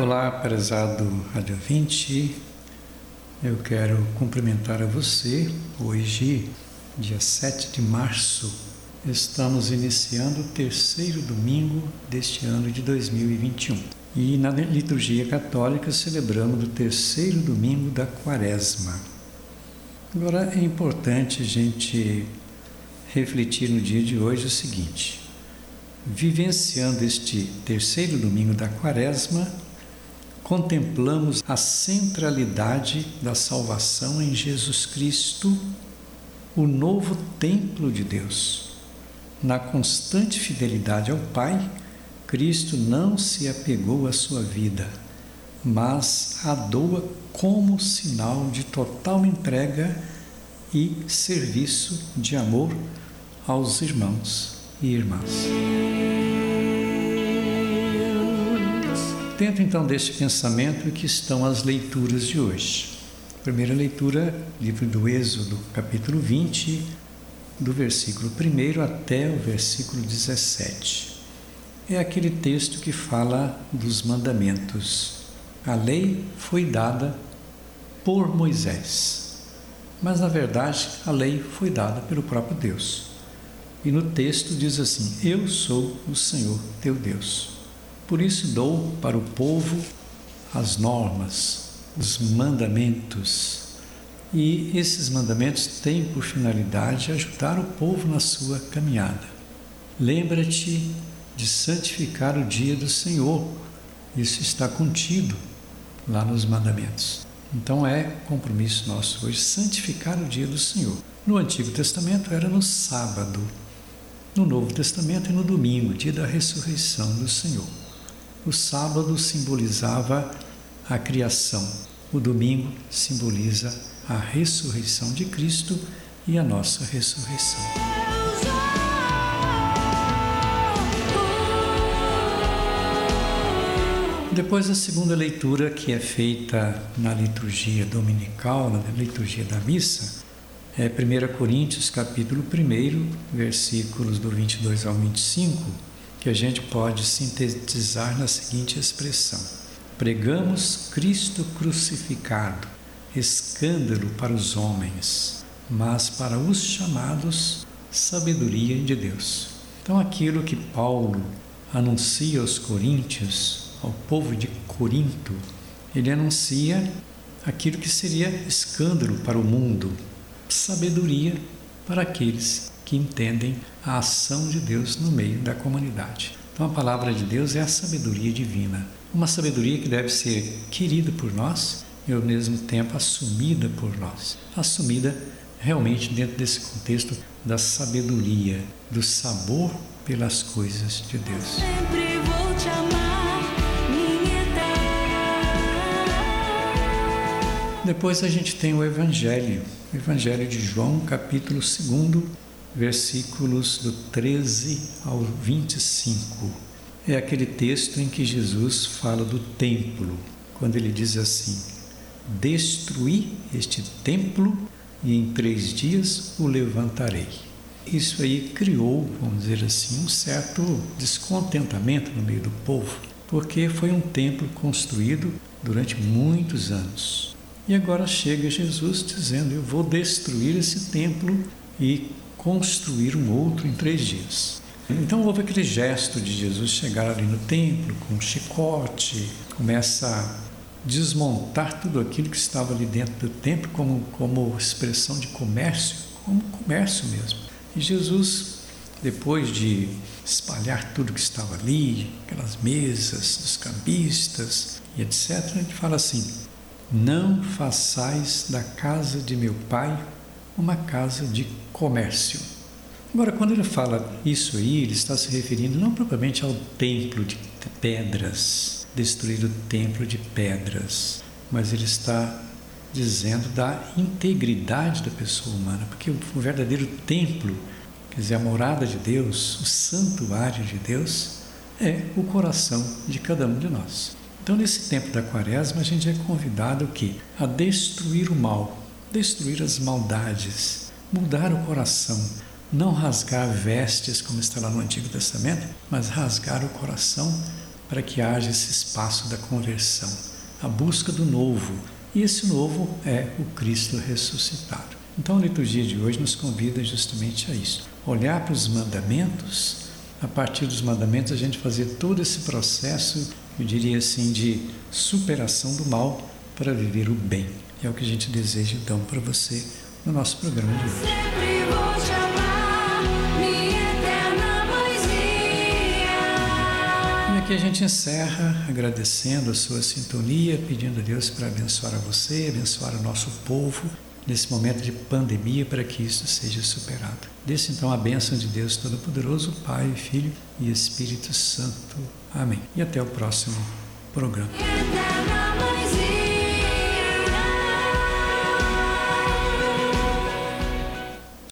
Olá, prezado Rádio 20. Eu quero cumprimentar a você. Hoje, dia 7 de março, estamos iniciando o terceiro domingo deste ano de 2021. E na liturgia católica celebramos o terceiro domingo da quaresma. Agora é importante a gente refletir no dia de hoje o seguinte: vivenciando este terceiro domingo da quaresma, contemplamos a centralidade da salvação em Jesus Cristo, o novo templo de Deus. Na constante fidelidade ao Pai, Cristo não se apegou à sua vida, mas a doa como sinal de total entrega e serviço de amor aos irmãos e irmãs. Dentro então deste pensamento que estão as leituras de hoje. Primeira leitura, livro do Êxodo, capítulo 20, do versículo 1 até o versículo 17. É aquele texto que fala dos mandamentos. A lei foi dada por Moisés, mas na verdade a lei foi dada pelo próprio Deus. E no texto diz assim: Eu sou o Senhor teu Deus. Por isso dou para o povo as normas, os mandamentos. E esses mandamentos têm por finalidade ajudar o povo na sua caminhada. Lembra-te de santificar o dia do Senhor. Isso está contido lá nos mandamentos. Então é compromisso nosso hoje santificar o dia do Senhor. No Antigo Testamento era no sábado, no Novo Testamento e no domingo, dia da ressurreição do Senhor. O sábado simbolizava a criação, o domingo simboliza a ressurreição de Cristo e a nossa ressurreição. Depois a segunda leitura que é feita na liturgia dominical, na liturgia da missa, é 1 Coríntios capítulo 1, versículos do 22 ao 25 que a gente pode sintetizar na seguinte expressão: Pregamos Cristo crucificado, escândalo para os homens, mas para os chamados, sabedoria de Deus. Então, aquilo que Paulo anuncia aos coríntios, ao povo de Corinto, ele anuncia aquilo que seria escândalo para o mundo, sabedoria para aqueles que entendem a ação de Deus no meio da comunidade. Então, a palavra de Deus é a sabedoria divina, uma sabedoria que deve ser querida por nós e ao mesmo tempo assumida por nós, assumida realmente dentro desse contexto da sabedoria, do sabor pelas coisas de Deus. Depois a gente tem o Evangelho, o Evangelho de João, capítulo 2, versículos do 13 ao 25. É aquele texto em que Jesus fala do templo, quando ele diz assim: Destruí este templo e em três dias o levantarei. Isso aí criou, vamos dizer assim, um certo descontentamento no meio do povo, porque foi um templo construído durante muitos anos. E agora chega Jesus dizendo: Eu vou destruir esse templo e construir um outro em três dias. Então houve aquele gesto de Jesus chegar ali no templo com um chicote, começa a desmontar tudo aquilo que estava ali dentro do templo como, como expressão de comércio, como comércio mesmo. E Jesus, depois de espalhar tudo que estava ali, aquelas mesas dos cambistas e etc., ele fala assim: Não façais da casa de meu pai uma casa de comércio. Agora, quando ele fala isso aí, ele está se referindo não propriamente ao templo de pedras, destruir o templo de pedras, mas ele está dizendo da integridade da pessoa humana, porque o verdadeiro templo, quer dizer, a morada de Deus, o santuário de Deus, é o coração de cada um de nós. Então, nesse tempo da quaresma, a gente é convidado o quê? A destruir o mal, destruir as maldades, mudar o coração, não rasgar vestes, como está lá no Antigo Testamento, mas rasgar o coração para que haja esse espaço da conversão, a busca do novo. E esse novo é o Cristo ressuscitado. Então a liturgia de hoje nos convida justamente a isso. Olhar para os mandamentos, a partir dos mandamentos a gente fazer todo esse processo, eu diria assim, de superação do mal para viver o bem. É o que a gente deseja então para você no nosso programa de hoje. aqui a gente encerra agradecendo a sua sintonia, pedindo a Deus para abençoar a você, abençoar o nosso povo nesse momento de pandemia para que isso seja superado. Desse então a bênção de Deus Todo-Poderoso, Pai, Filho e Espírito Santo. Amém. E até o próximo programa.